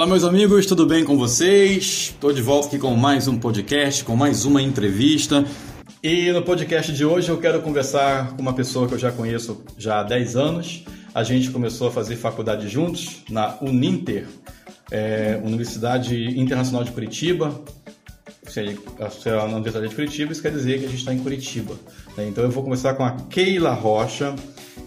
Olá, meus amigos, tudo bem com vocês? Estou de volta aqui com mais um podcast, com mais uma entrevista. E no podcast de hoje eu quero conversar com uma pessoa que eu já conheço já há 10 anos. A gente começou a fazer faculdade juntos na Uninter, é, Universidade Internacional de Curitiba. Se é na Universidade de Curitiba, isso quer dizer que a gente está em Curitiba. Né? Então eu vou conversar com a Keila Rocha.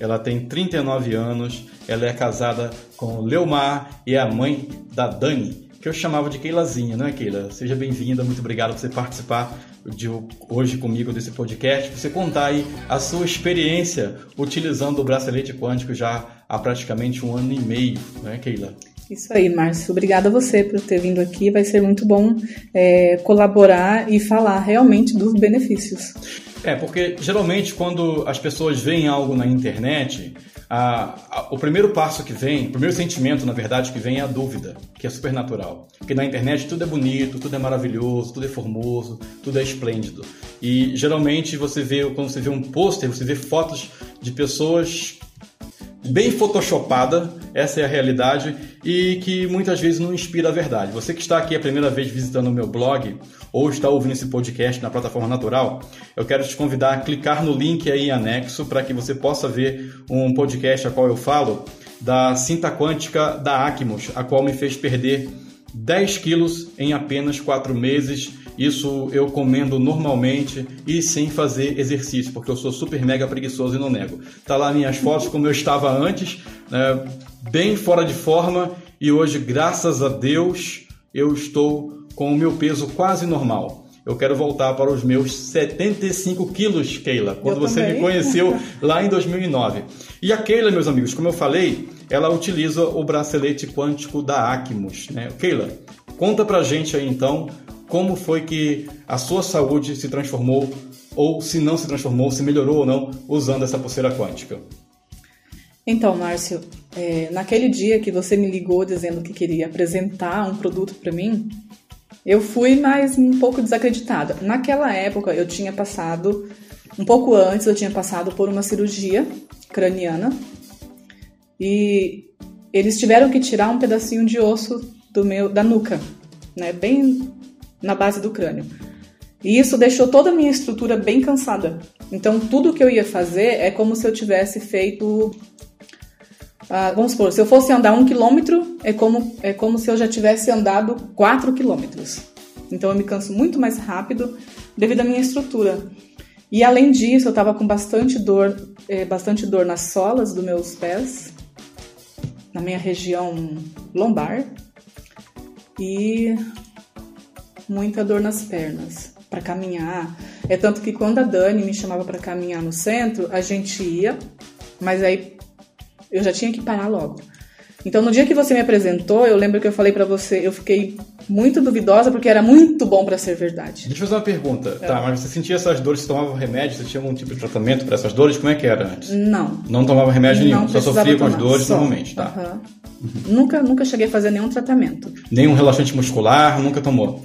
Ela tem 39 anos, ela é casada com Leomar e é a mãe da Dani, que eu chamava de Keilazinha, não é, Keila? Seja bem-vinda, muito obrigado por você participar de hoje comigo desse podcast, você contar aí a sua experiência utilizando o bracelete quântico já há praticamente um ano e meio, né, Keila? Isso aí, Márcio. Obrigada a você por ter vindo aqui. Vai ser muito bom é, colaborar e falar realmente dos benefícios. É, porque geralmente quando as pessoas veem algo na internet, a, a, o primeiro passo que vem, o primeiro sentimento, na verdade, que vem é a dúvida, que é super natural. Porque na internet tudo é bonito, tudo é maravilhoso, tudo é formoso, tudo é esplêndido. E geralmente você vê, quando você vê um pôster, você vê fotos de pessoas bem photoshopada, essa é a realidade, e que muitas vezes não inspira a verdade. Você que está aqui a primeira vez visitando o meu blog ou está ouvindo esse podcast na plataforma Natural, eu quero te convidar a clicar no link aí em anexo para que você possa ver um podcast a qual eu falo da cinta quântica da Acmos, a qual me fez perder 10 quilos em apenas 4 meses isso eu comendo normalmente e sem fazer exercício, porque eu sou super mega preguiçoso e não nego. Tá lá minhas fotos como eu estava antes, né, bem fora de forma e hoje, graças a Deus, eu estou com o meu peso quase normal. Eu quero voltar para os meus 75 quilos, Keila, quando eu você também. me conheceu lá em 2009. E a Keila, meus amigos, como eu falei, ela utiliza o bracelete quântico da Acmos. Né? Keila, conta pra gente aí então como foi que a sua saúde se transformou, ou se não se transformou, se melhorou ou não, usando essa pulseira quântica. Então, Márcio, é, naquele dia que você me ligou dizendo que queria apresentar um produto para mim, eu fui mais um pouco desacreditada. Naquela época, eu tinha passado, um pouco antes, eu tinha passado por uma cirurgia craniana e eles tiveram que tirar um pedacinho de osso do meu da nuca, né, bem na base do crânio. E isso deixou toda a minha estrutura bem cansada. Então, tudo que eu ia fazer é como se eu tivesse feito. Ah, vamos supor, se eu fosse andar um quilômetro, é como, é como se eu já tivesse andado quatro quilômetros. Então, eu me canso muito mais rápido devido à minha estrutura. E além disso, eu estava com bastante dor, é, bastante dor nas solas dos meus pés, na minha região lombar. E muita dor nas pernas para caminhar. É tanto que quando a Dani me chamava para caminhar no centro, a gente ia, mas aí eu já tinha que parar logo. Então, no dia que você me apresentou, eu lembro que eu falei para você, eu fiquei muito duvidosa porque era muito bom para ser verdade. Deixa eu fazer uma pergunta. É. Tá, mas você sentia essas dores, você tomava remédio, você tinha algum tipo de tratamento para essas dores? Como é que era antes? Não. Não tomava remédio nenhum, só sofria com as dores só. normalmente, tá? Uhum. Uhum. Nunca, nunca cheguei a fazer nenhum tratamento. Nenhum relaxante muscular, nunca tomou?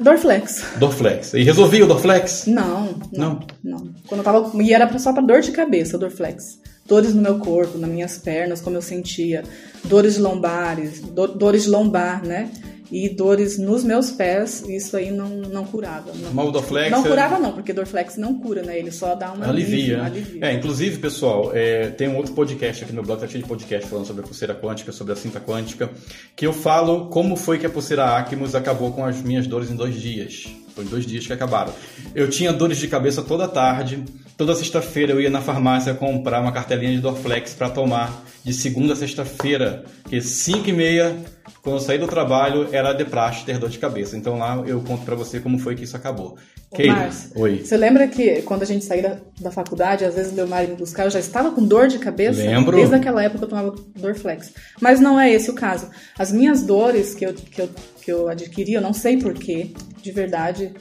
Dorflex. Dorflex. E resolvia o Dorflex? Não, não, não. não. Quando eu tava. E era só pra dor de cabeça, Dorflex. Dores no meu corpo, nas minhas pernas, como eu sentia. Dores lombares, do, dores de lombar, né? E dores nos meus pés, isso aí não, não curava. Não, Dorflex... Não curava não, porque Dorflex não cura, né? Ele só dá uma... Alivia. alivia. É, inclusive, pessoal, é, tem um outro podcast aqui no meu blog, tá cheio de podcast falando sobre a pulseira quântica, sobre a cinta quântica, que eu falo como foi que a pulseira Acmos acabou com as minhas dores em dois dias. Foi dois dias que acabaram. Eu tinha dores de cabeça toda tarde, toda sexta-feira eu ia na farmácia comprar uma cartelinha de Dorflex para tomar de segunda a sexta-feira, que 5 e meia quando eu saí do trabalho, era de praxe ter dor de cabeça. Então lá eu conto para você como foi que isso acabou. Márcio, oi. Você lembra que quando a gente saía da, da faculdade, às vezes o Leomar me buscar, eu já estava com dor de cabeça? Lembro. Desde aquela época eu tomava Dorflex. Mas não é esse o caso. As minhas dores que eu, que eu, que eu adquiri, eu não sei porquê, de verdade.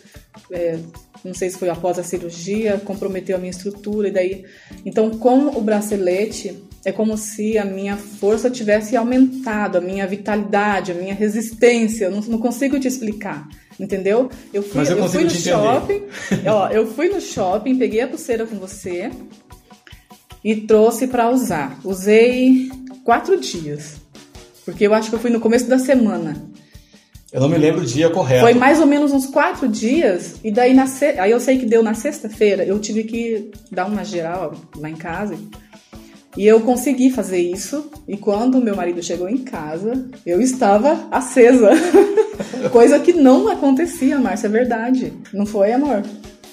É, não sei se foi após a cirurgia, comprometeu a minha estrutura e daí. Então, com o bracelete, é como se a minha força tivesse aumentado, a minha vitalidade, a minha resistência. Eu não, não consigo te explicar, entendeu? Eu fui, eu, eu fui no shopping, ó, eu fui no shopping, peguei a pulseira com você e trouxe para usar. Usei quatro dias. Porque eu acho que eu fui no começo da semana. Eu não me lembro o dia correto. Foi mais ou menos uns quatro dias, e daí na se... aí eu sei que deu na sexta-feira, eu tive que dar uma geral lá em casa. E eu consegui fazer isso, e quando meu marido chegou em casa, eu estava acesa. Coisa que não acontecia, Márcia, é verdade. Não foi, amor?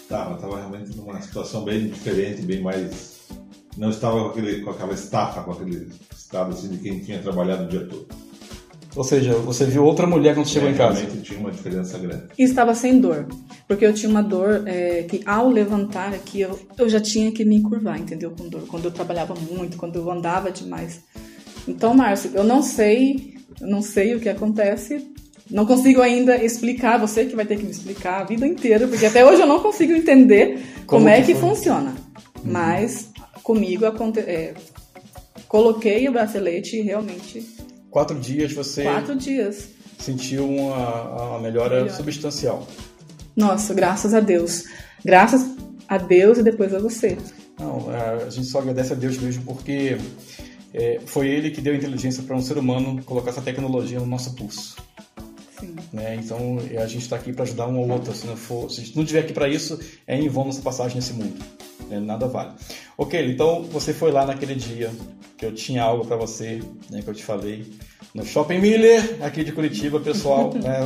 Tava, tava realmente numa situação bem diferente, bem mais. Não estava com, aquele, com aquela estafa, com aquele estado assim de quem tinha trabalhado o dia todo. Ou seja, você viu outra mulher quando chegou é, em casa. Realmente tinha uma diferença grande. E estava sem dor. Porque eu tinha uma dor é, que ao levantar aqui eu, eu já tinha que me curvar, entendeu? Com dor. Quando eu trabalhava muito, quando eu andava demais. Então, Márcio, eu não sei, eu não sei o que acontece. Não consigo ainda explicar, você que vai ter que me explicar a vida inteira, porque até hoje eu não consigo entender como, como é que, que funciona. Uhum. Mas comigo aconte é, coloquei o bracelete e realmente quatro dias você. Quatro dias. Sentiu uma, uma melhora Melhor. substancial. Nossa, graças a Deus. Graças a Deus e depois a você. Não, a gente só agradece a Deus mesmo porque é, foi Ele que deu inteligência para um ser humano colocar essa tecnologia no nosso pulso. Sim. Né? Então a gente está aqui para ajudar um ao outro. Se, não for, se a gente não estiver aqui para isso, é em vão nossa passagem nesse mundo. Né? Nada vale. Ok, então você foi lá naquele dia que eu tinha algo para você, né, que eu te falei. No Shopping Miller, aqui de Curitiba, pessoal. né,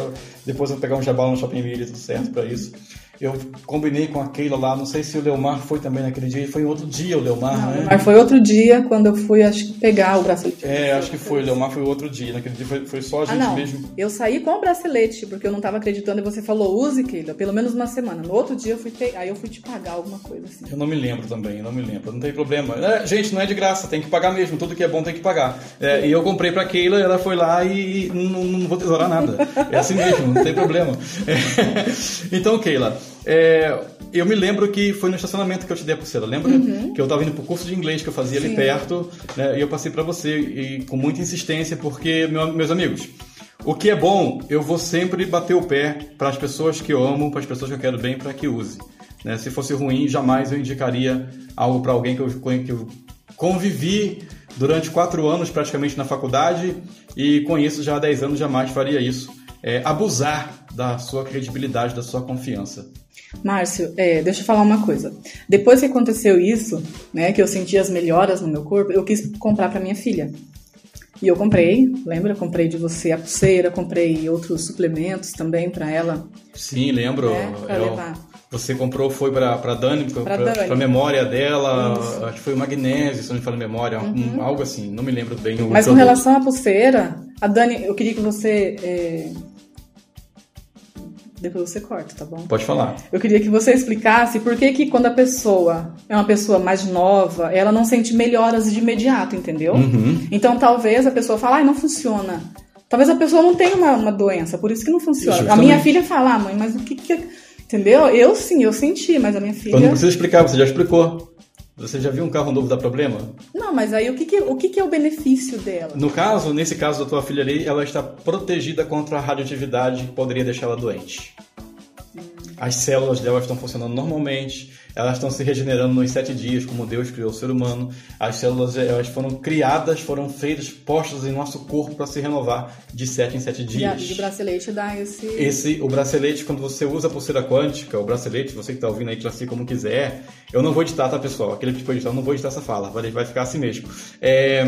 depois eu vou pegar um jabal no Shopping Miller, tudo certo para isso. Eu combinei com a Keila lá, não sei se o Leomar foi também naquele dia, foi em outro dia o Leomar, não, né? Mas foi outro dia quando eu fui, acho que pegar o bracelete. É, acho que foi, o Leomar foi outro dia, naquele dia foi, foi só a gente ah, não. mesmo. Eu saí com o bracelete, porque eu não tava acreditando, e você falou, use, Keila, pelo menos uma semana. No outro dia eu fui te... aí eu fui te pagar alguma coisa assim. Eu não me lembro também, eu não me lembro, não tem problema. É, gente, não é de graça, tem que pagar mesmo, tudo que é bom tem que pagar. É, e eu comprei pra Keila, ela foi lá e não, não vou tesourar nada. É assim mesmo, não tem problema. É. Então, Keila, é, eu me lembro que foi no estacionamento que eu te dei a pulseira, lembra? Uhum. Que eu estava indo pro curso de inglês que eu fazia Sim. ali perto, né, e eu passei para você e com muita insistência, porque, meu, meus amigos, o que é bom, eu vou sempre bater o pé para as pessoas que eu amo, para as pessoas que eu quero bem, para que use. Né? Se fosse ruim, jamais eu indicaria algo para alguém que eu, que eu convivi durante quatro anos praticamente na faculdade e conheço já há dez anos, jamais faria isso. É, abusar da sua credibilidade, da sua confiança. Márcio, é, deixa eu falar uma coisa. Depois que aconteceu isso, né, que eu senti as melhoras no meu corpo, eu quis comprar para minha filha. E eu comprei, lembra? comprei de você a pulseira, comprei outros suplementos também para ela. Sim, lembro. Né, pra eu, levar. Você comprou, foi para Dani, para a memória dela, Isso. acho que foi o magnésio, se não me falo memória, uhum. um, algo assim, não me lembro bem. Mas com relação à pulseira, a Dani, eu queria que você é, depois você corta, tá bom? Pode falar. Eu queria que você explicasse por que que quando a pessoa é uma pessoa mais nova, ela não sente melhoras de imediato, entendeu? Uhum. Então talvez a pessoa fale, ah, não funciona. Talvez a pessoa não tenha uma, uma doença, por isso que não funciona. Justamente. A minha filha fala, ah, mãe, mas o que que... Entendeu? Eu sim, eu senti, mas a minha filha... Eu não precisa explicar, você já explicou. Você já viu um carro novo dar problema? Não, mas aí o que, que o que, que, é o benefício dela? No caso, nesse caso da tua filha ali, ela está protegida contra a radioatividade que poderia deixá-la doente. As células dela estão funcionando normalmente, elas estão se regenerando nos sete dias, como Deus criou o ser humano. As células elas foram criadas, foram feitas, postas em nosso corpo para se renovar de sete em sete dias. E o bracelete dá esse... esse. O bracelete, quando você usa a pulseira quântica, o bracelete, você que está ouvindo aí, classifica como quiser. Eu não vou editar, tá, pessoal? Aquele que foi editar, eu não vou editar essa fala, vai, vai ficar assim mesmo. É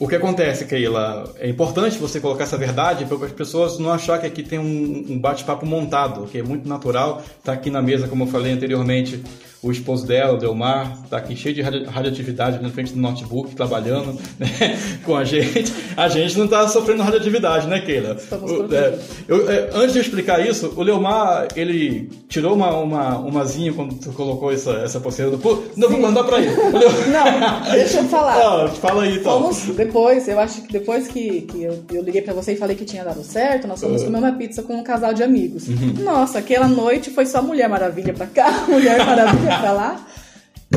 o que acontece, Keila? É importante você colocar essa verdade para as pessoas não achar que aqui tem um, um bate-papo montado, que é muito natural. Está aqui na mesa, como eu falei anteriormente, o esposo dela, o Delmar, está aqui cheio de radioatividade na frente do notebook, trabalhando né, com a gente. A gente não está sofrendo radioatividade, né, Keila? O, é, eu, é, antes de eu explicar isso, o Leomar, ele tirou uma, uma, umazinha quando tu colocou essa, essa pulseira do Pô, Não, vou mandar para ele. Não, deixa eu falar. Ah, fala aí, então. Fomos, depois, eu acho que depois que, que eu, eu liguei para você e falei que tinha dado certo, nós fomos uhum. comer uma pizza com um casal de amigos. Uhum. Nossa, aquela noite foi só Mulher Maravilha pra cá, Mulher Maravilha pra lá.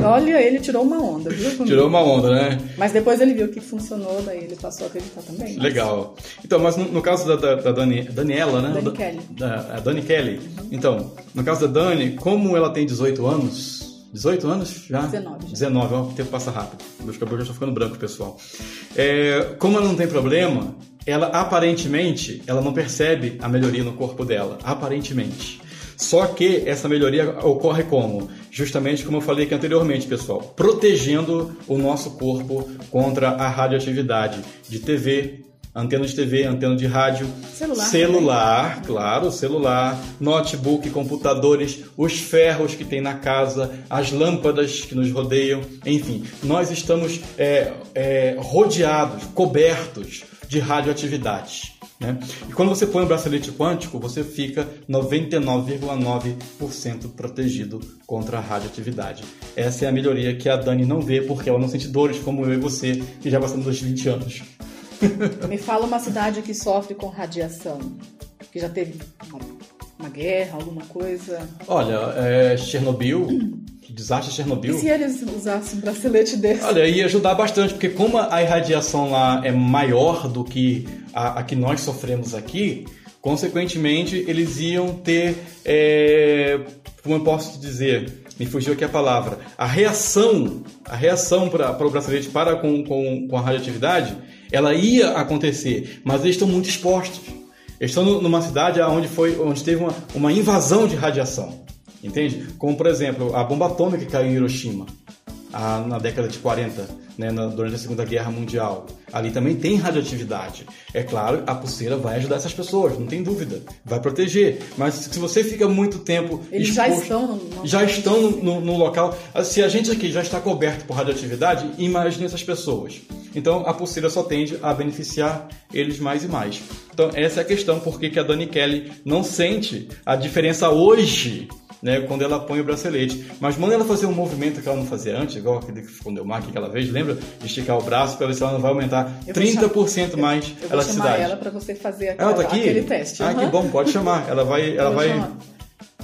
Olha, ele tirou uma onda, viu? Comigo? Tirou uma onda, né? Mas depois ele viu que funcionou, daí ele passou a acreditar também. Legal. Então, mas no, no caso da, da, da Dani, Daniela, né? Dani Kelly. Da, a Dani Kelly. Uhum. Então, no caso da Dani, como ela tem 18 anos, 18 anos já? 19. Já. 19, ó, o tempo passa rápido. Meus cabelos já estão ficando brancos, pessoal. É, como ela não tem problema, ela aparentemente, ela não percebe a melhoria no corpo dela, aparentemente. Só que essa melhoria ocorre como? Justamente como eu falei aqui anteriormente, pessoal, protegendo o nosso corpo contra a radioatividade de TV, antena de TV, antena de rádio, Celular celular claro, celular, notebook, computadores, os ferros que tem na casa, as lâmpadas que nos rodeiam, enfim, nós estamos é, é, rodeados, cobertos de radioatividade. Né? E quando você põe o bracelete quântico, você fica 99,9% protegido contra a radioatividade. Essa é a melhoria que a Dani não vê porque ela não sente dores como eu e você, que já passamos dos 20 anos. Me fala uma cidade que sofre com radiação. Que já teve uma, uma guerra, alguma coisa. Olha, é, Chernobyl, desastre de E Chernobyl. se eles usassem um bracelete desse? Olha, ia ajudar bastante, porque como a irradiação lá é maior do que a, a que nós sofremos aqui, consequentemente eles iam ter, é, como eu posso dizer, me fugiu aqui a palavra, a reação, a reação para o bracelete para com, com, com a radioatividade, ela ia acontecer, mas eles estão muito expostos. Eles estão nu- numa cidade onde, foi, onde teve uma, uma invasão de radiação. Entende? Como, por exemplo, a bomba atômica que caiu em Hiroshima a- na década de 40, né, na- durante a Segunda Guerra Mundial. Ali também tem radioatividade. É claro, a pulseira vai ajudar essas pessoas, não tem dúvida. Vai proteger. Mas se você fica muito tempo. Eles já exposto- estão no- já estão no, no- no local. Se a gente aqui já está coberto por radioatividade, imagine essas pessoas. Então a pulseira só tende a beneficiar eles mais e mais. Então essa é a questão, por que que a Dani Kelly não sente a diferença hoje, né, quando ela põe o bracelete. Mas manda ela fazer um movimento que ela não fazia antes, igual aquele que ficou o Mark aquela vez, lembra? De esticar o braço para ver se ela não vai aumentar Eu vou 30% chamar- mais Eu vou chamar elasticidade. ela para você fazer Ela aquela, tá aqui? aquele teste. Ah, aham. que bom, pode chamar. Ela vai, ela vou vai, chamar.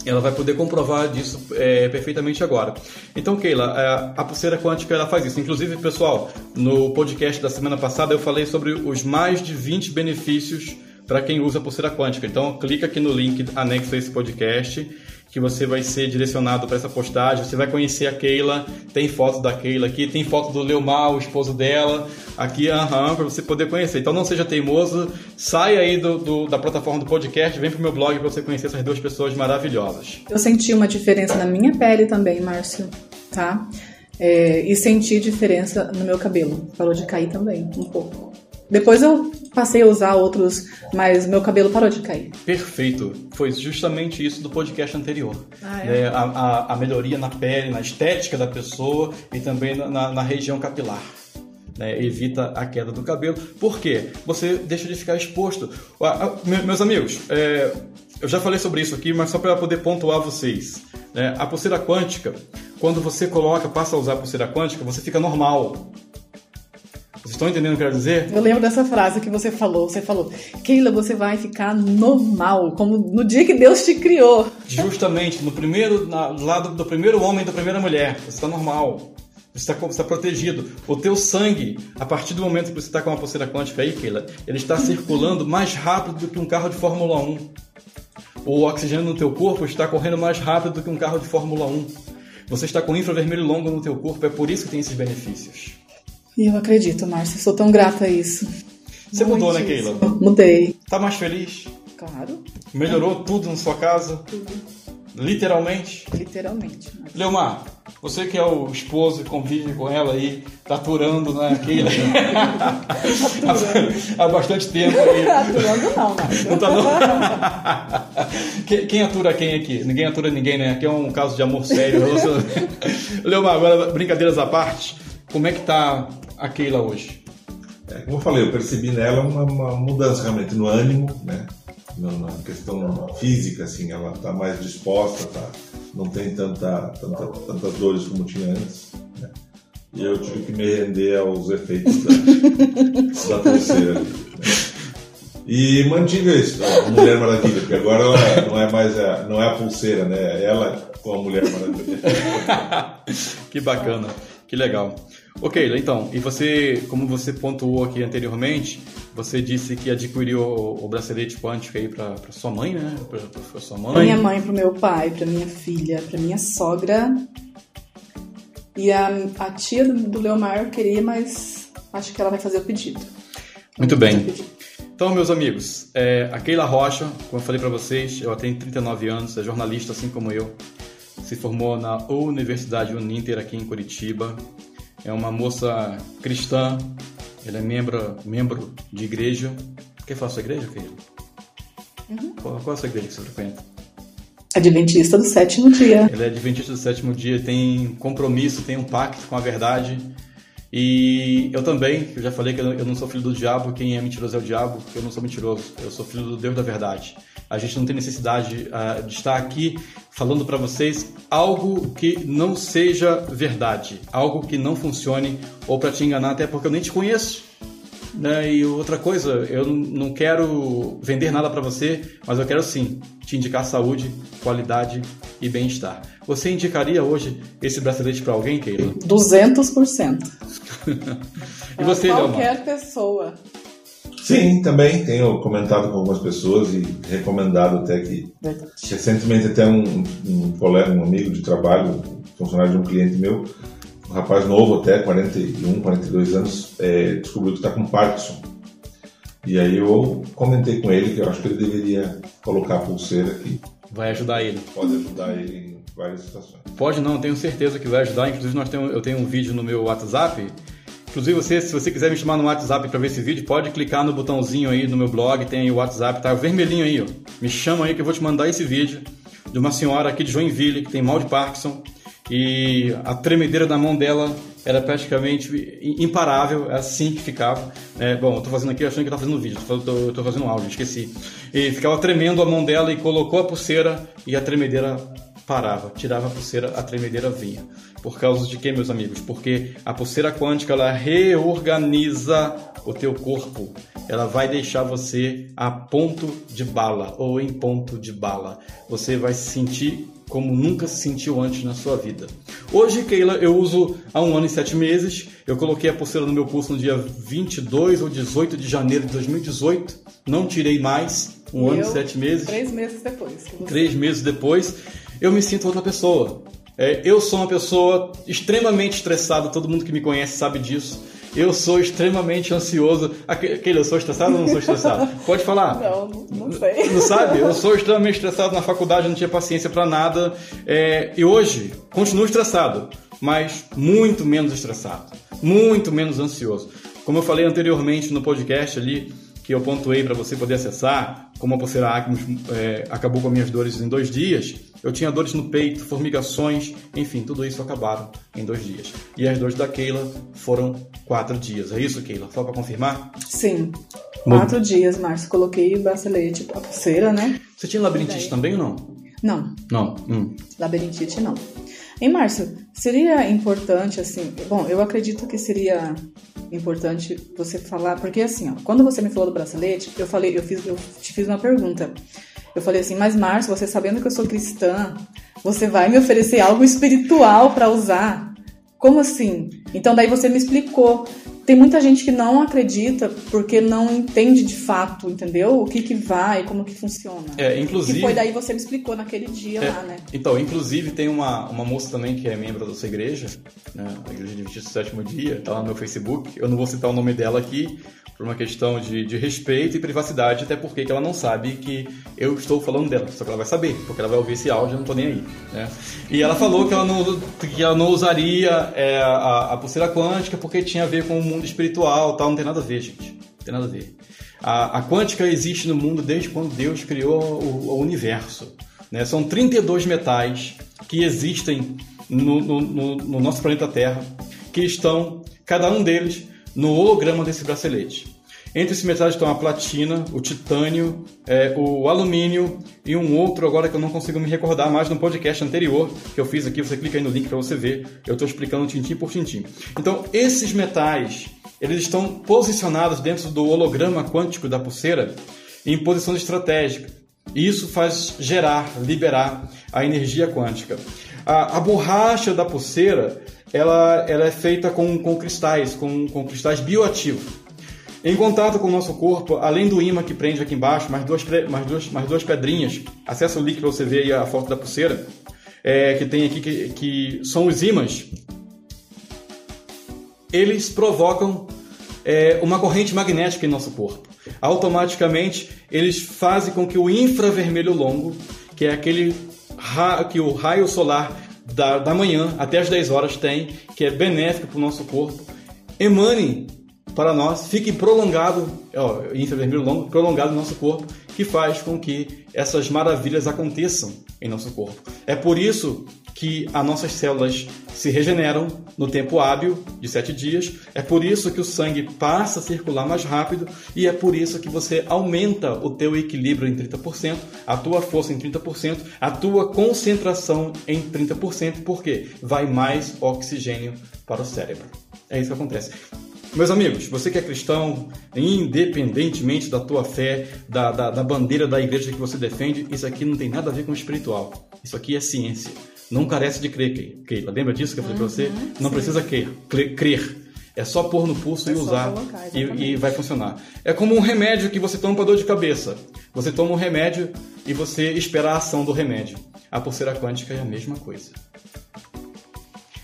ela vai poder comprovar disso é, perfeitamente agora. Então, Keila, é, a pulseira quântica ela faz isso. Inclusive, pessoal, no podcast da semana passada eu falei sobre os mais de 20 benefícios para quem usa a pulseira quântica. Então, clica aqui no link anexo a esse podcast que você vai ser direcionado para essa postagem. Você vai conhecer a Keila, tem foto da Keila aqui, tem foto do Leomar, o esposo dela, aqui, aham, para você poder conhecer. Então não seja teimoso, sai aí do, do- da plataforma do podcast, vem pro meu blog para você conhecer essas duas pessoas maravilhosas. Eu senti uma diferença na minha pele também, Márcio, tá? É, e senti diferença no meu cabelo. Parou de cair também, um pouco. Depois eu passei a usar outros, mas meu cabelo parou de cair. Perfeito. Foi justamente isso do podcast anterior. Ah, é? Né, a, a- a melhoria na pele, na estética da pessoa e também na, na- região capilar. né, evita a queda do cabelo. Por quê? Você deixa de ficar exposto. Ah, ah, me- meus amigos, é, eu já falei sobre isso aqui, mas só para poder pontuar vocês. né, a pulseira quântica, quando você coloca, passa a usar a pulseira quântica, você fica normal. Vocês estão entendendo o que eu quero dizer? Eu lembro dessa frase que você falou. Você falou, Keila, você vai ficar normal, como no dia que Deus te criou. Justamente, no primeiro, na, lado do primeiro homem e da primeira mulher. Você está normal. Você está, está protegido. O teu sangue, a partir do momento que você está com uma pulseira quântica aí, Keila, ele está circulando mais rápido do que um carro de Fórmula 1. O oxigênio no teu corpo está correndo mais rápido do que um carro de Fórmula 1. Você está com infravermelho longo no teu corpo, é por isso que tem esses benefícios. E eu acredito, Márcio, sou tão grata a isso. Você mudou, né. Keila? Mudei. Tá mais feliz? Claro, Melhorou tudo na sua casa? tudo. Literalmente? Literalmente. Leomar, você que é o esposo e convive com ela aí, tá aturando naquele há bastante tempo aí. Aturando não, Márcio. Não tá não? quem, quem atura quem aqui? Ninguém atura ninguém, né? Aqui é um caso de amor sério. Leomar, agora brincadeiras à parte, como é que tá a Keila hoje? É, como eu falei, eu percebi nela uma, uma mudança realmente no ânimo, né? Na, na questão física, assim, ela está mais disposta, tá? não tem tanta, tanta, tantas dores como tinha antes. Né? E eu tive que me render aos efeitos da, da pulseira. ali, né? E mantive isso, a Mulher Maravilha, porque agora ela não é mais a, não é a pulseira, né? É ela com a Mulher Maravilha. que bacana, que legal. Ok, então, e você, como você pontuou aqui anteriormente, você disse que adquiriu o, o bracelete quântico aí para sua mãe, né? Para sua Pra mãe. minha mãe, pro meu pai, pra minha filha, pra minha sogra. E a, a tia do, do Leomar queria, mas acho que ela vai fazer o pedido. Muito bem. pedido. Então, meus amigos, é, a Keila Rocha, como eu falei para vocês, ela tem 39 anos, é jornalista assim como eu. Se formou na Universidade Uninter aqui em Curitiba. É uma moça cristã, ela é membro, membro de igreja. Quer falar sua igreja, Keila? Uhum. Qual, qual é a sua igreja que você frequenta? Adventista do sétimo dia. Ele é adventista do sétimo dia, tem compromisso, tem um pacto com a verdade. E eu também, eu já falei que eu não sou filho do diabo, quem é mentiroso é o diabo, eu não sou mentiroso, eu sou filho do Deus da verdade. A gente não tem necessidade uh, de estar aqui falando para vocês algo que não seja verdade, algo que não funcione ou para te enganar, até porque eu nem te conheço. Né? E outra coisa, eu não quero vender nada para você, mas eu quero sim te indicar saúde, qualidade e bem-estar. Você indicaria hoje esse bracelete para alguém, Keila? 200%. e você, Qualquer Leomar? pessoa. Sim, também tenho comentado com algumas pessoas e recomendado até que Verdade. recentemente até um, um colega, um amigo de trabalho, funcionário de um cliente meu, um rapaz novo até, 41, 42 anos, é, descobriu que está com Parkinson. E aí eu comentei com ele que eu acho que ele deveria colocar a pulseira aqui. Vai ajudar ele. Pode ajudar ele em várias situações. Pode não, tenho certeza que vai ajudar. Inclusive nós temos, eu tenho um vídeo no meu WhatsApp. Inclusive você, se você quiser me chamar no WhatsApp para ver esse vídeo, pode clicar no botãozinho aí no meu blog, tem aí o WhatsApp, tá vermelhinho aí, ó. Me chama aí que eu vou te mandar esse vídeo de uma senhora aqui de Joinville que tem mal de Parkinson e a tremedeira da mão dela era praticamente imparável, é assim que ficava. É, bom, eu tô fazendo aqui achando que tá fazendo vídeo, eu tô, eu tô fazendo áudio, esqueci. E ficava tremendo a mão dela e colocou a pulseira e a tremedeira parava, tirava a pulseira, a tremedeira vinha. Por causa de quê, meus amigos? Porque a pulseira quântica ela reorganiza o teu corpo. Ela vai deixar você a ponto de bala ou em ponto de bala. Você vai se sentir como nunca se sentiu antes na sua vida. Hoje, Keila, eu uso há um ano e sete meses. Eu coloquei a pulseira no meu pulso no dia 22 ou 18 de janeiro de 2018. Não tirei mais. Um ano e sete meses. Três meses depois. Três meses depois, eu me sinto outra pessoa. É, eu sou uma pessoa extremamente estressada, todo mundo que me conhece sabe disso. Eu sou extremamente ansioso. Aque- Aquele, eu sou estressado ou não sou estressado? Pode falar. Não, não, sei. Não sabe? Eu sou extremamente estressado na faculdade, não tinha paciência pra nada. É, e hoje, continuo estressado, mas muito menos estressado. Muito menos ansioso. Como eu falei anteriormente no podcast ali, que eu pontuei para você poder acessar, como a pulseira Acmos é, acabou com minhas dores em dois dias, eu tinha dores no peito, formigações, enfim, tudo isso acabaram em dois dias. E as dores da Keila foram quatro dias. É isso, Keila? Só para confirmar? Sim. Quatro dias, Márcio. Coloquei o bracelete, a pulseira, né? Você tinha labirintite também ou não? Não, Não. Hum. labirintite não. Hein, Márcio, seria importante, assim... Bom, eu acredito que seria importante você falar... Porque, assim, ó, quando você me falou do bracelete, eu falei, eu, fiz, eu te fiz uma pergunta. Eu falei assim, mas Márcio, você sabendo que eu sou cristã, você vai me oferecer algo espiritual para usar? Como assim? Então daí você me explicou. Tem muita gente que não acredita porque não entende de fato, entendeu? O que que vai, como que funciona. É, inclusive. Que foi daí você me explicou naquele dia É, lá, né? Então, inclusive tem uma, uma moça também que é membro da sua igreja, né, a Igreja do Sétimo Dia, tá lá no meu Facebook. Eu não vou citar o nome dela aqui por uma questão de, de respeito e privacidade, até porque que ela não sabe que eu estou falando dela. Só que ela vai saber, porque ela vai ouvir esse áudio, eu não tô nem aí. Né? E ela falou que ela não, que ela não usaria é, a, a pulseira quântica porque tinha a ver com o mundo espiritual tal. Não tem nada a ver, gente. Não tem nada a ver. A, a quântica existe no mundo desde quando Deus criou o, o universo. Né? São 32 metais que existem no, no- no- no nosso planeta Terra, que estão, cada um deles, no holograma desse bracelete. Entre esses metais estão a platina, o titânio, é, o alumínio e um outro agora que eu não consigo me recordar mais no podcast anterior que eu fiz aqui. Você clica aí no link para você ver. Eu estou explicando tintim por tintim. Então, esses metais, eles estão posicionados dentro do holograma quântico da pulseira em posições estratégicas. E isso faz gerar, liberar a energia quântica. A, a borracha da pulseira, ela, ela é feita com, com cristais, com, com cristais bioativos. Em contato com o nosso corpo, além do imã que prende aqui embaixo, mais duas, mais duas, mais duas pedrinhas. Acessa o link para você ver aí a foto da pulseira. é, que tem aqui, que, que são os ímãs. Eles provocam é, uma corrente magnética em nosso corpo. automaticamente eles fazem com que o infravermelho longo, que é aquele ra que o raio solar da, da manhã até as 10 horas tem, que é benéfico para o nosso corpo, emane para nós, fique prolongado, ó, infravermelho longo, prolongado no nosso corpo, que faz com que essas maravilhas aconteçam em nosso corpo. É por isso que as nossas células se regeneram no tempo hábil de sete dias. É por isso que o sangue passa a circular mais rápido e é por isso que você aumenta o teu equilíbrio em 30%, a tua força em 30%, a tua concentração em 30%, porque vai mais oxigênio para o cérebro. É isso que acontece. Meus amigos, você que é cristão, independentemente da tua fé, da, da, da, bandeira da igreja que você defende, isso aqui não tem nada a ver com espiritual. Isso aqui é ciência. Não carece de crer, Keila. Lembra disso que eu falei uhum, para você? Não sim. precisa crer, crer. É só pôr no pulso é e usar colocar, e, e, vai funcionar. É como um remédio que você toma para dor de cabeça. Você toma um remédio e você espera a ação do remédio. A pulseira quântica é a mesma coisa.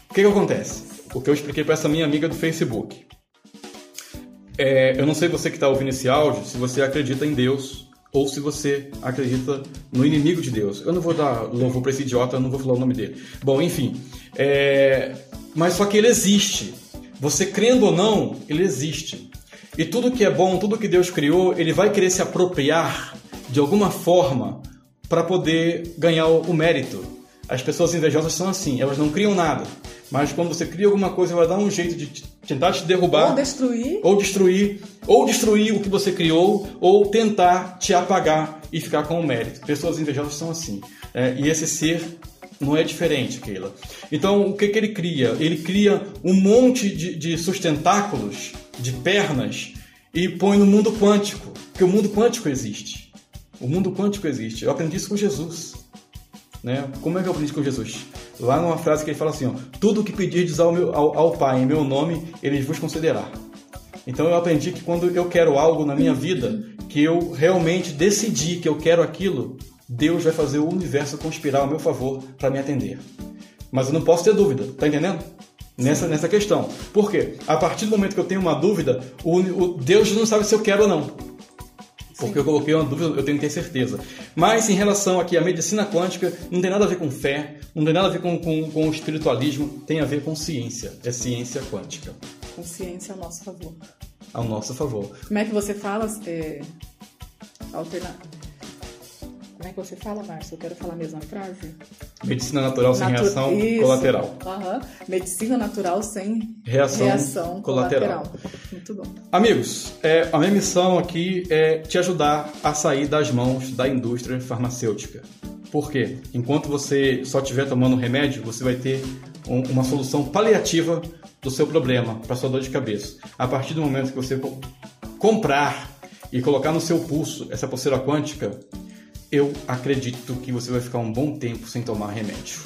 O que, que acontece? O que eu expliquei para essa minha amiga do Facebook. É, eu não sei você que está ouvindo esse áudio se você acredita em Deus ou se você acredita no inimigo de Deus. Eu não vou dar louvor para esse idiota, eu não vou falar o nome dele. Bom, enfim. É... Mas só que ele existe. Você crendo ou não, ele existe. E tudo que é bom, tudo que Deus criou, ele vai querer se apropriar de alguma forma para poder ganhar o mérito. As pessoas invejosas são assim, elas não criam nada. Mas quando você cria alguma coisa, ela dá um jeito de tentar te derrubar. Ou destruir. Ou destruir. Ou destruir o que você criou, ou tentar te apagar e ficar com o mérito. Pessoas invejosas são assim. É, e esse ser não é diferente, Keila. Então, o que, que ele cria? Ele cria um monte de, de sustentáculos, de pernas, e põe no mundo quântico. Porque o mundo quântico existe. O mundo quântico existe. Eu aprendi isso com Jesus. Né? Como é que eu aprendi com Jesus? Lá numa frase que ele fala assim: ó, Tudo que pedirdes ao, meu, ao, ao Pai em meu nome, ele vos concederá. Então eu aprendi que quando eu quero algo na minha vida, que eu realmente decidi que eu quero aquilo, Deus vai fazer o universo conspirar ao meu favor para me atender. Mas eu não posso ter dúvida, tá entendendo? Nessa, nessa questão. Por quê? A partir do momento que eu tenho uma dúvida, o, o Deus não sabe se eu quero ou não. Porque Sim. eu coloquei uma dúvida, eu tenho que ter certeza. Mas em relação aqui à medicina quântica, não tem nada a ver com fé, não tem nada a ver com, com, com espiritualismo, tem a ver com ciência. É ciência quântica. Com ciência ao nosso favor. Ao nosso favor. Como é que você fala? É, alterna... Como é que você fala, Márcio? Eu quero falar a mesma frase. Medicina natural sem Natu... reação Isso. colateral. Uhum. Medicina natural sem reação, reação colateral. colateral. Muito bom. Amigos, é, a minha missão aqui é te ajudar a sair das mãos da indústria farmacêutica. Por quê? Enquanto você só estiver tomando remédio, você vai ter um, uma solução paliativa do seu problema, para sua dor de cabeça. A partir do momento que você comprar e colocar no seu pulso essa pulseira quântica, eu acredito que você vai ficar um bom tempo sem tomar remédio.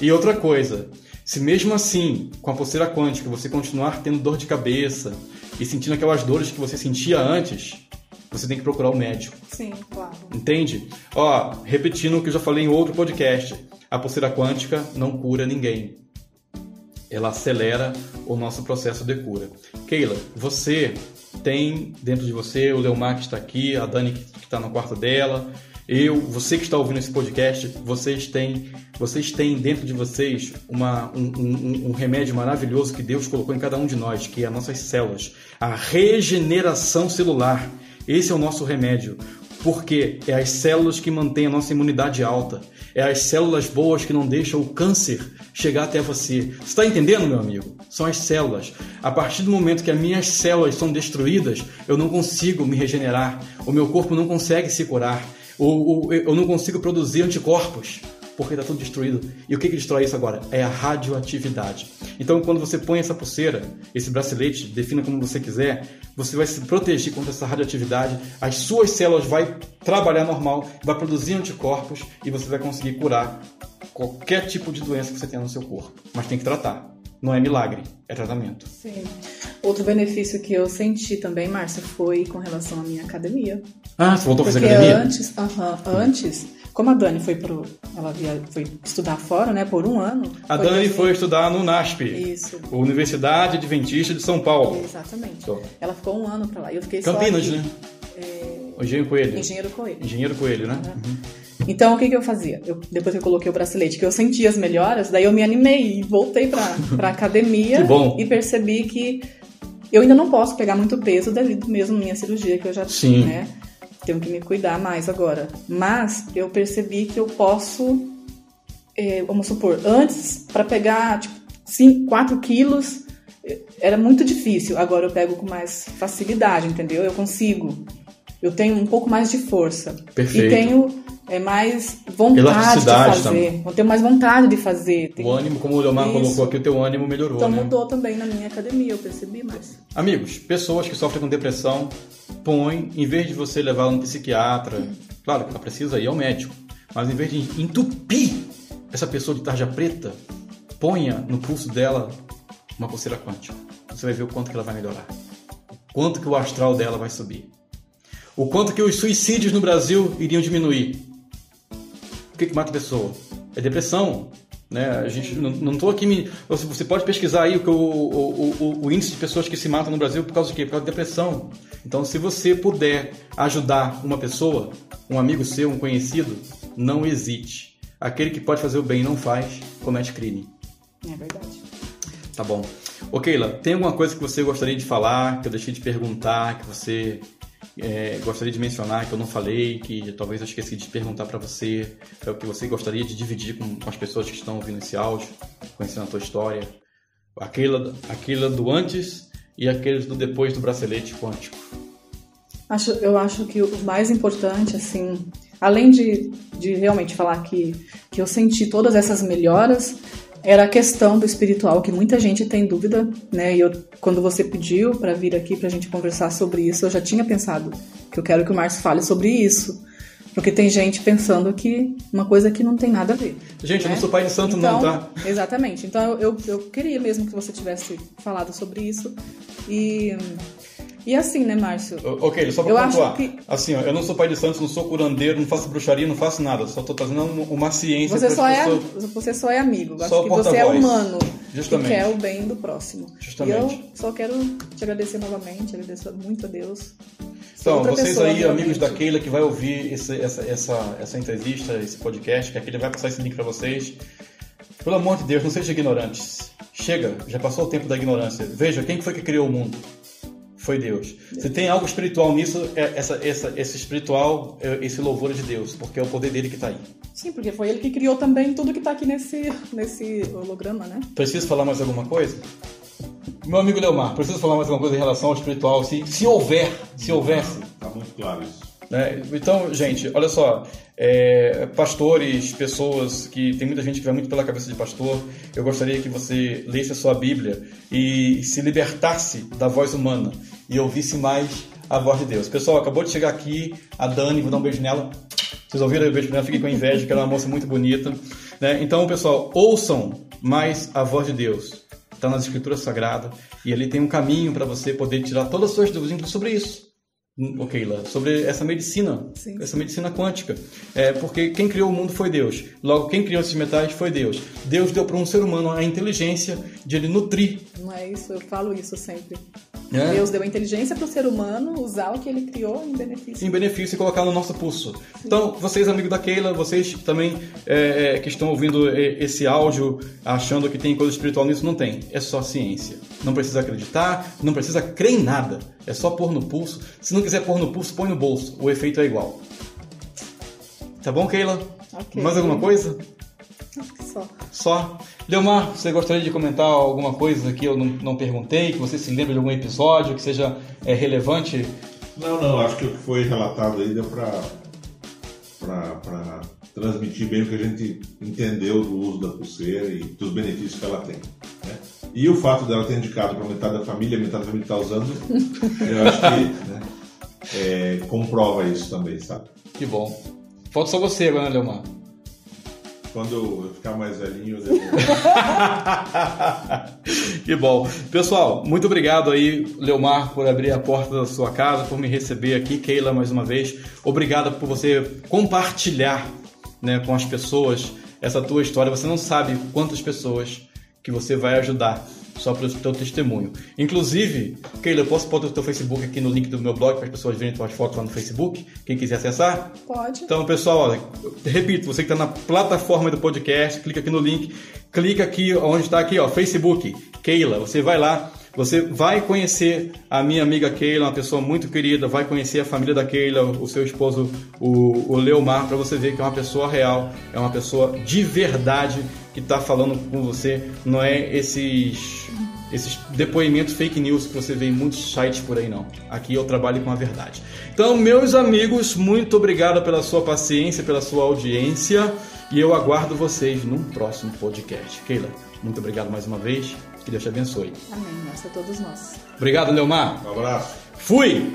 E outra coisa, se mesmo assim, com a pulseira quântica, você continuar tendo dor de cabeça e sentindo aquelas dores que você sentia antes, você tem que procurar o um médico. Sim, claro. Entende? Ó, repetindo o que eu já falei em outro podcast, a pulseira quântica não cura ninguém. Ela acelera o nosso processo de cura. Keila, você tem dentro de você, o Leomar que está aqui, a Dani que está no quarto dela, eu, você que está ouvindo esse podcast, vocês têm, vocês têm dentro de vocês uma, um, um, um remédio maravilhoso que Deus colocou em cada um de nós, que é as nossas células. A regeneração celular. Esse é o nosso remédio. Porque é as células que mantêm a nossa imunidade alta. É as células boas que não deixam o câncer chegar até você. Você está entendendo, meu amigo? São as células. A partir do momento que as minhas células são destruídas, eu não consigo me regenerar. O meu corpo não consegue se curar ou, eu não consigo produzir anticorpos porque está tudo destruído. E o que, que destrói isso agora? É a radioatividade. Então, quando você põe essa pulseira, esse bracelete, defina como você quiser, você vai se proteger contra essa radioatividade, as suas células vão trabalhar normal, vai produzir anticorpos e você vai conseguir curar qualquer tipo de doença que você tenha no seu corpo. Mas tem que tratar. Não é milagre, é tratamento. Sim. Outro benefício que eu senti também, Márcia, foi com relação à minha academia. Ah, você voltou a fazer academia? Antes, uh -huh, antes, como a Dani foi pro, ela via, foi estudar fora, né, por um ano. A Dani assim, foi estudar no NASP. Isso. Universidade Adventista de São Paulo. Exatamente. Ela ficou um ano para lá. Eu fiquei Campinas, só né? É, Engenheiro Coelho. Engenheiro Coelho. Engenheiro Coelho, né? Uhum. Então, o que, que eu fazia? Eu, depois que eu coloquei o bracelete, que eu senti as melhoras, daí eu me animei e voltei pra, pra academia Que bom. e percebi que eu ainda não posso pegar muito peso devido mesmo à minha cirurgia, que eu já Sim. né? Tenho que me cuidar mais agora. Mas eu percebi que eu posso, é, vamos supor, antes, para pegar tipo, 5, 4 quilos, eh, era muito difícil. Agora eu pego com mais facilidade, entendeu? Eu consigo. Eu tenho um pouco mais de força. Perfeito. E tenho é, mais vontade de fazer. Eu tenho mais vontade de fazer. Tenho- O ânimo, como o Leomar Isso. colocou aqui, o teu ânimo melhorou, Então né? mudou também na minha academia, eu percebi mais. Amigos, pessoas que sofrem com depressão, põe, em vez de você levar no psiquiatra, claro que ela precisa ir ao médico, mas em vez de entupir essa pessoa de tarja preta, ponha no pulso dela uma pulseira quântica. Você vai ver o quanto que ela vai melhorar. O quanto que o astral dela vai subir. O quanto que os suicídios no Brasil iriam diminuir. O que, que mata a pessoa? É depressão. Né? A gente não, tô aqui me. Você pode pesquisar aí o, o, o, o índice de pessoas que se matam no Brasil por causa de quê? Por causa de depressão. Então, se você puder ajudar uma pessoa, um amigo seu, um conhecido, não hesite. Aquele que pode fazer o bem e não faz, comete crime. É verdade. Tá bom. Ô Keila, tem alguma coisa que você gostaria de falar, que eu deixei de perguntar, que você é, gostaria de mencionar, que eu não falei, que talvez eu esqueci de perguntar pra você, é o que você gostaria de dividir com, as pessoas que estão ouvindo esse áudio, conhecendo a tua história? A Keila, a Keila do antes e aqueles do depois do bracelete quântico. Acho, eu acho que o mais importante, assim, além de, de realmente falar que, que eu senti todas essas melhoras, era a questão do espiritual, que muita gente tem dúvida, né? E eu, quando você pediu para vir aqui pra gente conversar sobre isso, eu já tinha pensado que eu quero que o Márcio fale sobre isso. Porque tem gente pensando que uma coisa que não tem nada a ver. Gente, eu né? não sou pai de santo então, não, tá? Exatamente. Então eu, eu queria mesmo que você tivesse falado sobre isso. E, e assim, né, Márcio? Ok, só pra Eu pontuar. acho que- Assim, ó, eu não sou pai de santos, não sou curandeiro, não faço bruxaria, não faço nada. Só tô trazendo uma ciência Você só, é, pessoas. você só é amigo. Só que você é humano. Justamente. Que quer o bem do próximo. Justamente. E eu só quero te agradecer novamente, agradecer muito a Deus. Então, vocês pessoa, aí, realmente. amigos da Keila, que vai ouvir esse- essa, essa, essa entrevista, esse podcast, que a Keila vai passar esse link para vocês. Pelo amor de Deus, não sejam ignorantes. Chega, já passou o tempo da ignorância. Veja, quem foi que criou o mundo? Foi Deus. Se tem algo espiritual nisso, é essa, essa, esse espiritual, é esse louvor de Deus, porque é o poder dele que está aí. Sim, porque foi ele que criou também tudo que tá aqui nesse, nesse holograma, né? Preciso falar mais alguma coisa? Meu amigo Leomar, preciso falar mais alguma coisa em relação ao espiritual? Se, se houver, se houvesse. Tá muito claro isso. né? Então, gente, olha só, é, pastores, pessoas que tem muita gente que vai muito pela cabeça de pastor, eu gostaria que você lesse a sua Bíblia e se libertasse da voz humana e ouvisse mais a voz de Deus. Pessoal, acabou de chegar aqui a Dani, vou dar um beijo nela. Vocês ouviram o beijo nela? Fiquei com inveja, que ela é uma moça muito bonita. né? Então, pessoal, ouçam mais a voz de Deus. Está nas Escrituras Sagradas e ali tem um caminho para você poder tirar todas as suas dúvidas, sobre isso. Hum, Ok, Keila, sobre essa medicina, Sim. essa medicina quântica. É, porque quem criou o mundo foi Deus. Logo, quem criou esses metais foi Deus. Deus deu para um ser humano a inteligência de ele nutrir. Não é isso, eu falo isso sempre. É. Deus deu a inteligência para o ser humano usar o que ele criou em benefício. em benefício e colocar no nosso pulso. Então, vocês, amigos da Keila, vocês também é, é, que estão ouvindo esse áudio achando que tem coisa espiritual nisso, não tem. É só ciência. Não precisa acreditar, não precisa crer em nada. É só pôr no pulso. Se não quiser pôr no pulso, põe no bolso. O efeito é igual. Tá bom, Keila? Ok. Mais alguma coisa? Só. Só. Leomar, você gostaria de comentar alguma coisa que eu não, não perguntei, que você se lembre de algum episódio que seja é, relevante? Não, não, acho que o que foi relatado aí deu para transmitir bem o que a gente entendeu do uso da pulseira e dos benefícios que ela tem. Né? E o fato dela ter indicado para metade da família, metade da família está usando, eu acho que né, é, comprova isso também, sabe? Que bom. Falta só você agora, né, Leomar? Quando eu ficar mais velhinho, eu que bom. Pessoal, muito obrigado aí, Leomar, por abrir a porta da sua casa, por me receber aqui. Keila, mais uma vez. Obrigado por você compartilhar né, com as pessoas essa tua história. Você não sabe quantas pessoas que você vai ajudar só pelo teu testemunho. Inclusive, Keila, eu posso botar o teu Facebook aqui no link do meu blog para as pessoas verem tuas fotos lá no Facebook? Quem quiser acessar? Pode. Então, pessoal, olha, repito, você que está na plataforma do podcast, clica aqui no link, clica aqui onde está aqui, ó, Facebook, Keila, você vai lá, você vai conhecer a minha amiga Keila, uma pessoa muito querida, vai conhecer a família da Keila, o seu esposo, o, o Leomar, para você ver que é uma pessoa real, é uma pessoa de verdade que está falando com você, não é esses esses depoimentos fake news que você vê em muitos sites por aí não. Aqui eu trabalho com a verdade. Então, meus amigos, muito obrigado pela sua paciência, pela sua audiência e eu aguardo vocês num próximo podcast. Keila, muito obrigado mais uma vez. Que Deus te abençoe. Amém. Nossa, a todos nós. Obrigado, Leomar. Um abraço. Fui!